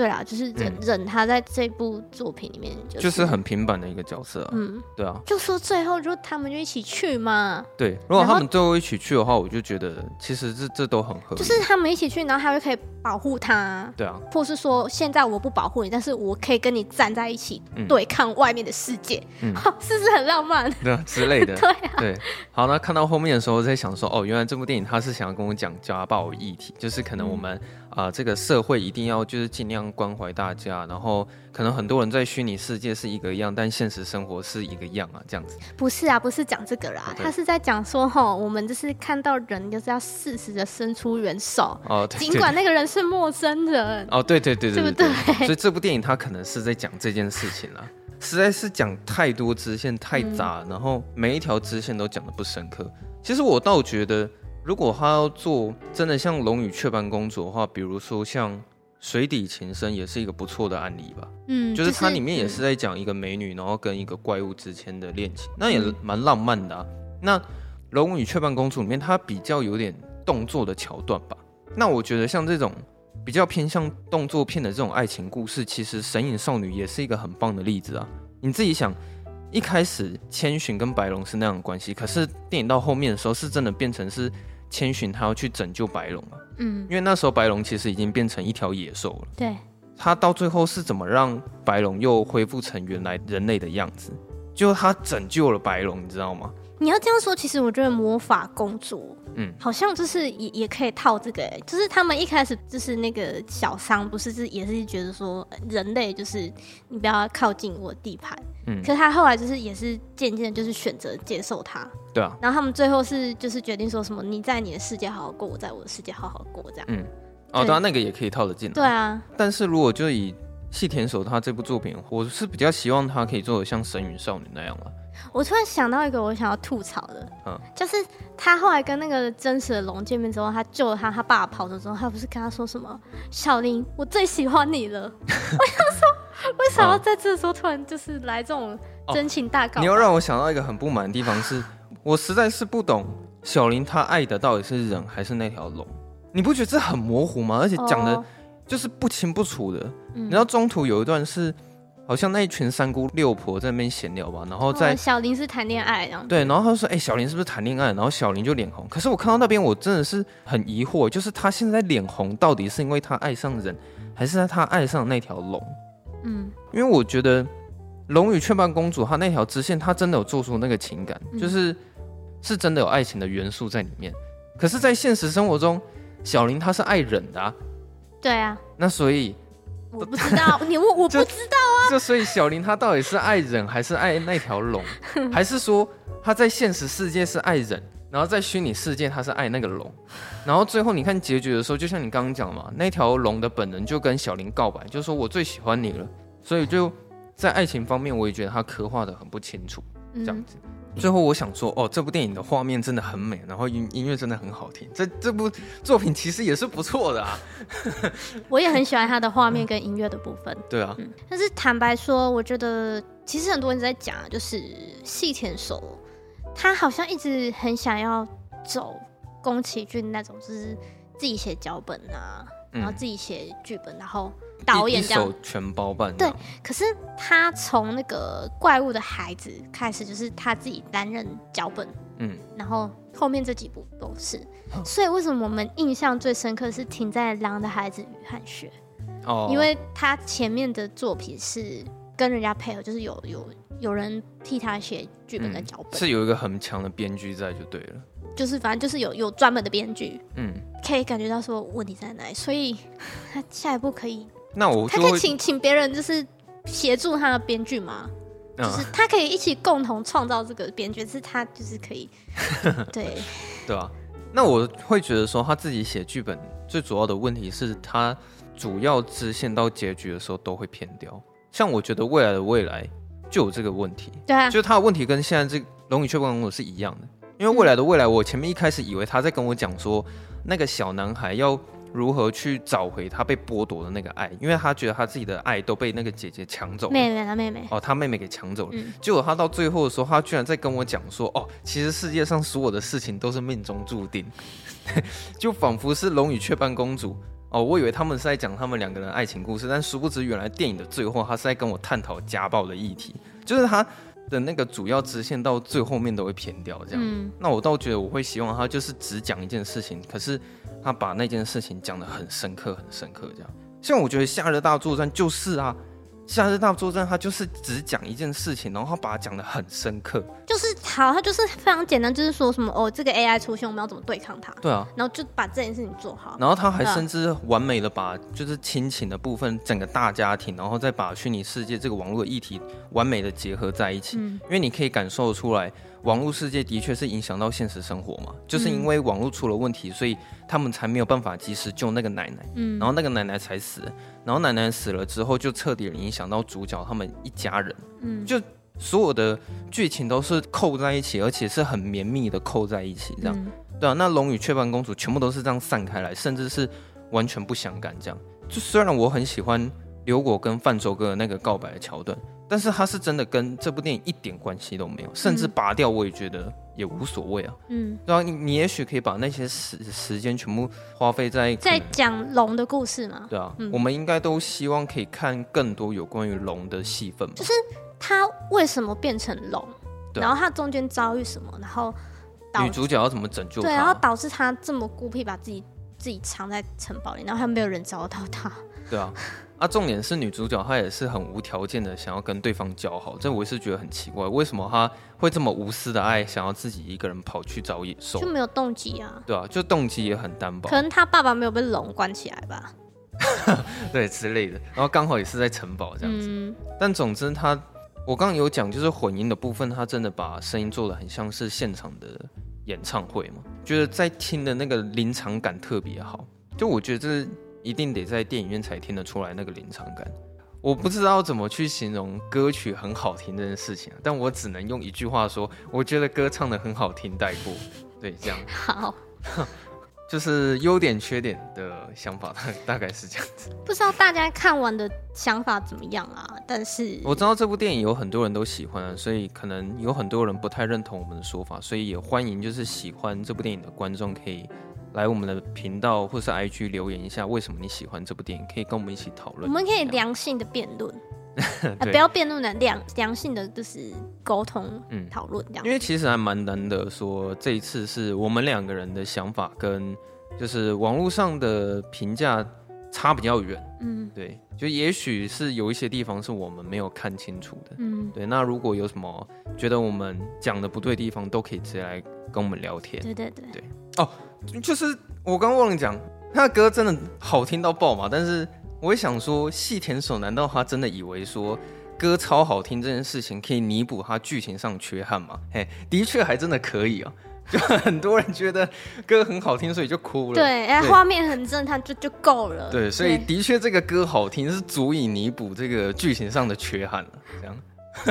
对啊，就是忍忍他在这部作品里面就是，就是很平板的一个角色啊。嗯，对啊。就说最后就他们就一起去嘛。对，如果他们最后一起去的话，我就觉得其实这这都很合理。就是他们一起去，然后他就可以保护他。对啊。或是说现在我不保护你，但是我可以跟你站在一起对抗外面的世界，嗯，是不是很浪漫？对啊，之类的。对啊。对。好，那看到后面的时候，在想说，哦，原来这部电影他是想要跟我讲家暴议题，就是可能我们。嗯啊、呃，这个社会一定要就是尽量关怀大家，然后可能很多人在虚拟世界是一个样，但现实生活是一个样啊，这样子。不是啊，不是讲这个啦，他是在讲说吼，我们就是看到人就是要适时的伸出援手哦，尽管那个人是陌生人哦，对对对对对，对，所以这部电影他可能是在讲这件事情啦，实在是讲太多支线太杂，嗯、然后每一条支线都讲的不深刻。其实我倒觉得。如果他要做真的像《龙与雀斑公主》的话，比如说像《水底情深》也是一个不错的案例吧。嗯，就是它里面也是在讲一个美女，然后跟一个怪物之间的恋情，那也蛮浪漫的啊。那《龙与雀斑公主》里面它比较有点动作的桥段吧。那我觉得像这种比较偏向动作片的这种爱情故事，其实《神隐少女》也是一个很棒的例子啊。你自己想。一开始千寻跟白龙是那样的关系，可是电影到后面的时候是真的变成是千寻他要去拯救白龙啊。嗯，因为那时候白龙其实已经变成一条野兽了。对，他到最后是怎么让白龙又恢复成原来人类的样子？就他拯救了白龙，你知道吗？你要这样说，其实我觉得魔法公主，嗯，好像就是也也可以套这个，哎，就是他们一开始就是那个小商，不是是也是觉得说人类就是你不要靠近我地盘，嗯，可是他后来就是也是渐渐就是选择接受他，对啊，然后他们最后是就是决定说什么你在你的世界好好过，我在我的世界好好过这样，嗯，哦，当然那个也可以套得进，对啊，但是如果就以细田守他这部作品，我是比较希望他可以做的像神与少女那样了。我突然想到一个我想要吐槽的，嗯，就是他后来跟那个真实的龙见面之后，他救了他，他爸跑走之后，他不是跟他说什么？小林，我最喜欢你了。我想说，为什么在这时候突然就是来这种真情大告？哦，你又让我想到一个很不满的地方是，我实在是不懂小林他爱的到底是人还是那条龙？你不觉得这很模糊吗？而且讲的就是不清不楚的。嗯，你知道中途有一段是。好像那一群三姑六婆在那边闲聊吧，然后在、哦、小林是谈恋爱，然后对，然后他说：“哎、欸，小林是不是谈恋爱？”然后小林就脸红。可是我看到那边，我真的是很疑惑，就是他现在脸红，到底是因为他爱上人，还是他爱上那条龙？嗯，因为我觉得《龙与雀斑公主》她那条支线，她真的有做出那个情感，嗯、就是是真的有爱情的元素在里面。可是，在现实生活中，小林他是爱人的啊。对啊。那所以。我不知道，你问我不知道啊。就所以小林他到底是爱人还是爱那条龙，还是说他在现实世界是爱人，然后在虚拟世界他是爱那个龙，然后最后你看结局的时候，就像你刚刚讲嘛，那条龙的本人就跟小林告白，就说我最喜欢你了。所以就在爱情方面，我也觉得他刻画的很不清楚，这样子。最后我想说，哦，这部电影的画面真的很美，然后音音乐真的很好听。这这部作品其实也是不错的啊。我也很喜欢它的画面跟音乐的部分。对啊、嗯，但是坦白说，我觉得其实很多人在讲，就是细田守，他好像一直很想要走宫崎骏那种，就是自己写脚本啊，然后自己写剧本，然后。导演这样全包办。对，可是他从那个怪物的孩子开始，就是他自己担任脚本，嗯，然后后面这几部都是。所以为什么我们印象最深刻是停在《狼的孩子与汗血》哦，因为他前面的作品是跟人家配合，就是有有有人替他写剧本的脚本，嗯，是有一个很强的编剧在就对了。就是反正就是有有专门的编剧，嗯，可以感觉到说问题在哪里，所以他下一步可以。那我他可以请请别人，就是协助他的编剧吗？嗯？就是他可以一起共同创造这个编剧，是他就是可以，对对啊。那我会觉得说他自己写剧本最主要的问题是他主要支线到结局的时候都会偏掉。像我觉得未来的未来，就有这个问题。对啊，就是他的问题跟现在这个《龙与雀斑公主》是一样的。因为未来的未来，我前面一开始以为他在跟我讲说，那个小男孩要如何去找回他被剥夺的那个爱，因为他觉得他自己的爱都被那个姐姐抢走了。妹妹，他妹妹。哦，他妹妹给抢走了。嗯。结果他到最后的时候，他居然在跟我讲说，哦，其实世界上所有的事情都是命中注定，就仿佛是龙与雀斑公主。哦，我以为他们是在讲他们两个人的爱情故事，但殊不知原来电影的最后，他是在跟我探讨家暴的议题，就是他。的那个主要支线到最后面都会偏掉，这样。嗯，那我倒觉得我会希望他就是只讲一件事情，可是他把那件事情讲得很深刻，很深刻，这样。像我觉得《夏日大作战》就是啊。夏日大作战，他就是只讲一件事情，然后他把它讲得很深刻。就是好，他就是非常简单，就是说什么哦，这个 AI 出现，我们要怎么对抗它？对啊，然后就把这件事情做好。然后他还甚至完美的把就是亲情的部分，整个大家庭，然后再把虚拟世界这个网络的议题完美的结合在一起。嗯，因为你可以感受出来。网络世界的确是影响到现实生活嘛，就是因为网络出了问题，所以他们才没有办法及时救那个奶奶，嗯，然后那个奶奶才死，然后奶奶死了之后，就彻底影响到主角他们一家人，嗯，就所有的剧情都是扣在一起，而且是很绵密的扣在一起，这样，对啊，那龙与雀斑公主全部都是这样散开来，甚至是完全不相干，这样，就虽然我很喜欢刘果跟范舟哥的那个告白的桥段。但是他是真的跟这部电影一点关系都没有，甚至拔掉我也觉得也无所谓啊。嗯，对啊，你你也许可以把那些时时间全部花费在在讲龙的故事嘛。对啊，嗯、我们应该都希望可以看更多有关于龙的戏份嘛。就是他为什么变成龙，然后他中间遭遇什么，然后女主角要怎么拯救他？对，然后导致他这么孤僻，把自己自己藏在城堡里，然后还没有人找到他。对啊。啊，重点是女主角她也是很无条件的想要跟对方交好，这我是觉得很奇怪，为什么她会这么无私的爱，想要自己一个人跑去找野兽？就没有动机啊？对啊，就动机也很单薄。可能他爸爸没有被龙关起来吧？对之类的，然后刚好也是在城堡这样子。嗯、但总之他，我刚刚有讲，就是混音的部分，他真的把声音做的很像是现场的演唱会嘛，觉得在听的那个临场感特别好。就我觉得这是。一定得在电影院才听得出来那个临场感。我不知道怎么去形容歌曲很好听这件事情，但我只能用一句话说：我觉得歌唱的很好听，带过。对，这样。好，就是优点缺点的想法，大 大概是这样子。不知道大家看完的想法怎么样啊？但是我知道这部电影有很多人都喜欢，所以可能有很多人不太认同我们的说法，所以也欢迎就是喜欢这部电影的观众可以。来我们的频道或是 IG 留言一下，为什么你喜欢这部电影？可以跟我们一起讨论。我们可以良性的辩论，啊，不要辩论的良良性的就是沟通，嗯，讨论这样。因为其实还蛮难得，说这一次是我们两个人的想法跟就是网络上的评价差比较远，嗯，对，就也许是有一些地方是我们没有看清楚的，嗯，对。那如果有什么觉得我们讲的不对的地方，都可以直接来跟我们聊天。对对对，对哦。就是我刚忘了讲，他的歌真的好听到爆嘛！但是我也想说，细田守难道他真的以为说歌超好听这件事情可以弥补他剧情上缺憾吗？嘿，的确还真的可以啊！就很多人觉得歌很好听，所以就哭了。对，哎，画面很震撼就就够了。对，所以的确这个歌好听是足以弥补这个剧情上的缺憾了。这样，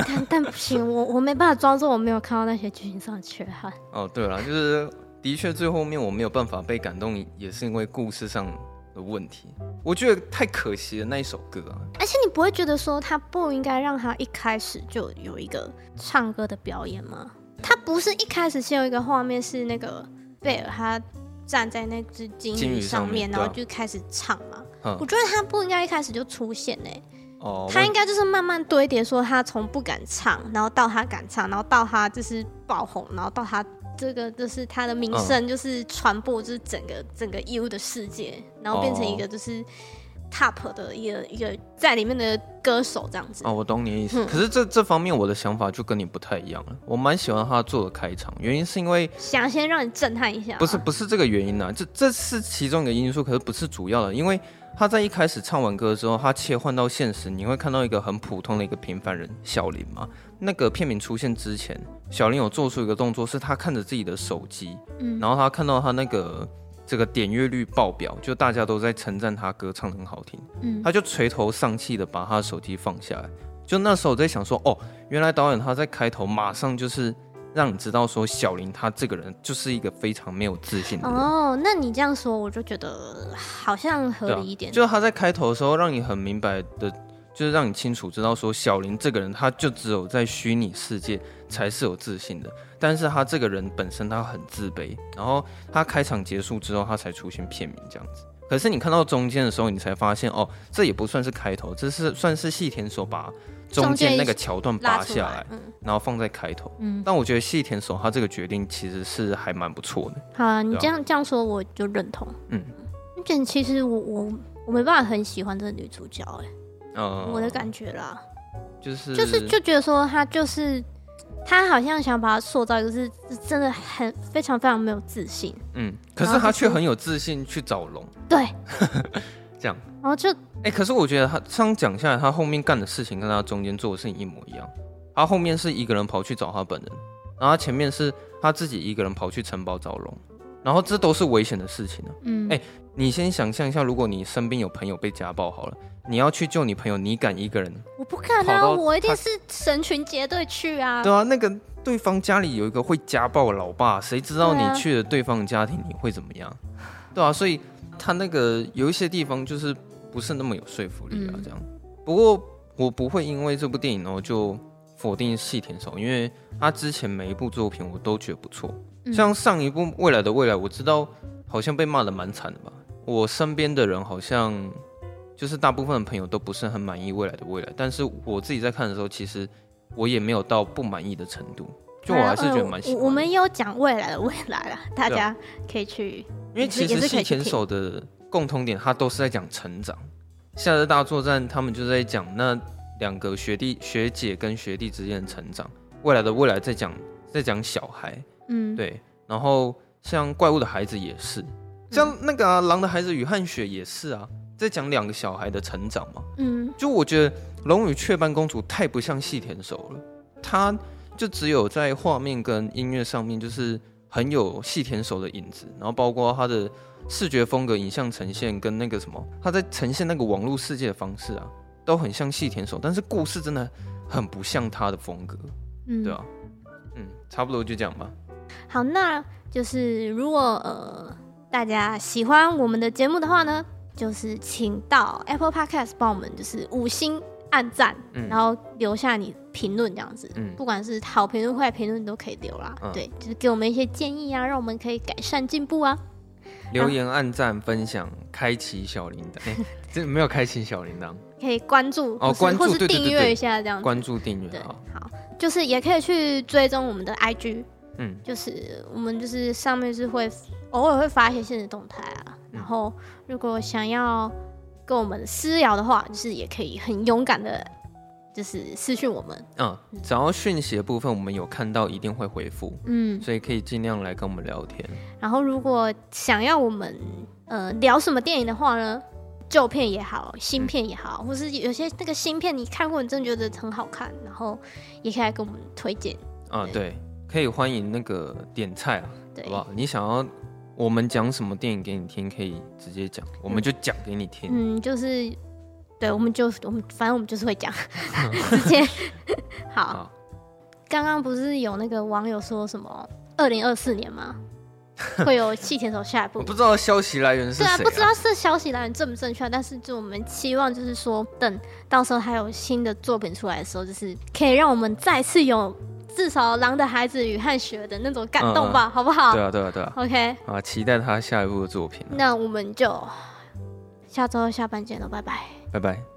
但但不行，我 我没办法装作我没有看到那些剧情上的缺憾。哦，对了，就是。的确，最后面我没有办法被感动，也是因为故事上的问题。我觉得太可惜了那一首歌啊！而且你不会觉得说他不应该让他一开始就有一个唱歌的表演吗？他不是一开始先有一个画面是那个贝尔他站在那只金鱼上面，然后就开始唱嘛？啊、我觉得他不应该一开始就出现呢、欸。哦，他应该就是慢慢堆叠，说他从不敢唱，然后到他敢唱，然后到他就是爆红，然后到他。这个就是他的名声，就是传播，就是整个整个 U 的世界，然后变成一个就是 top 的一个一个在里面的歌手这样子。哦，我懂你的意思。嗯、可是这这方面我的想法就跟你不太一样了。我蛮喜欢他做的开场，原因是因为想先让你震撼一下。不是不是这个原因啊，这这是其中一个因素，可是不是主要的，因为。他在一开始唱完歌之后，他切换到现实，你会看到一个很普通的一个平凡人小林嘛。那个片名出现之前，小林有做出一个动作，是他看着自己的手机，嗯，然后他看到他那个这个点阅率爆表，就大家都在称赞他歌唱得很好听，嗯，他就垂头丧气的把他的手机放下来，就那时候我在想说，哦，原来导演他在开头马上就是让你知道说小林他这个人就是一个非常没有自信的人。哦，那你这样说我就觉得好像合理一点。就是他在开头的时候让你很明白的，就是让你清楚知道说小林这个人他就只有在虚拟世界才是有自信的，但是他这个人本身他很自卑，然后他开场结束之后他才出现片名这样子。可是你看到中间的时候，你才发现哦，这也不算是开头，这是算是细田守把中间那个桥段拔下来，然后放在开头。嗯，但我觉得细田守他这个决定其实是还蛮不错的。好啊，你这样这样说我就认同。嗯，而且其实我我我没办法很喜欢这个女主角哎、我的感觉啦，就是就是就觉得说她就是。她好像想把她塑造一个是真的很非常非常没有自信，嗯，可是她却很有自信去找龙，对，这样，然后就哎、欸，可是我觉得他这样讲下来，他后面干的事情跟他中间做的事情一模一样。他后面是一个人跑去找他本人，然后他前面是他自己一个人跑去城堡找龙，然后这都是危险的事情啊。嗯，哎、欸，你先想象一下，如果你身边有朋友被家暴好了。你要去救你朋友，你敢一个人？我不敢啊！我一定是成群结队去啊！对啊，那个对方家里有一个会家暴的老爸，谁知道你去了对方的家庭你会怎么样？对啊，所以他那个有一些地方就是不是那么有说服力啊，这样。嗯、不过我不会因为这部电影然后就否定细田守，因为他之前每一部作品我都觉得不错，像上一部《未来的未来》，我知道好像被骂的蛮惨的吧？我身边的人好像。就是大部分的朋友都不是很满意未来的未来，但是我自己在看的时候，其实我也没有到不满意的程度，就我还是觉得蛮喜欢、呃。我们有讲未来的未来了，大家可以去，因为其实细田守的共同点，他都是在讲成长。夏日大作战，他们就在讲那两个学弟学姐跟学弟之间的成长。未来的未来在讲在讲小孩，嗯，对。然后像怪物的孩子也是，像那个、啊、狼的孩子与汗血也是啊。在讲两个小孩的成长嘛，嗯，就我觉得《龙与雀斑公主》太不像细田守了，他就只有在画面跟音乐上面就是很有细田守的影子，然后包括他的视觉风格、影像呈现跟那个什么，他在呈现那个网络世界的方式啊，都很像细田守，但是故事真的很不像他的风格，嗯，对啊，嗯，差不多就这样吧。好，那就是如果呃大家喜欢我们的节目的话呢，就是请到 Apple Podcast 帮我们就是五星按赞，嗯、然后留下你评论这样子，嗯、不管是好评论、坏评论都可以留啦。嗯、对，就是给我们一些建议啊，让我们可以改善进步啊。留言、按赞、分享、开启小铃铛，哎、欸，这没有开启小铃铛，可以关注哦，关注或是订阅一下这样子，关注订阅对，好，就是也可以去追踪我们的 IG，嗯，就是我们就是上面是会偶尔会发一些新的动态啊。然后，如果想要跟我们私聊的话，就是也可以很勇敢的，就是私讯我们。嗯，只要讯息的部分我们有看到，一定会回复。嗯，所以可以尽量来跟我们聊天。然后，如果想要我们呃聊什么电影的话呢，旧片也好，新片也好，嗯、或是有些那个新片你看过，你真的觉得很好看，然后也可以来跟我们推荐。啊，对，可以欢迎那个点菜啊，对好不好？你想要。我们讲什么电影给你听，可以直接讲，我们就讲给你听。嗯，就是，对，我们就我们反正我们就是会讲，直接。好，刚刚不是有那个网友说什么二零二四年吗？会有细田手下一步？我不知道消息来源是谁、啊。对啊，不知道是消息来源正不正确，但是就我们期望就是说，等到时候还有新的作品出来的时候，就是可以让我们再次有。至少《狼的孩子与汗血》的那种感动吧，嗯、好不好？对啊，对啊，对啊。OK，啊，期待他下一部的作品。那我们就下周下班见了，拜拜，拜拜。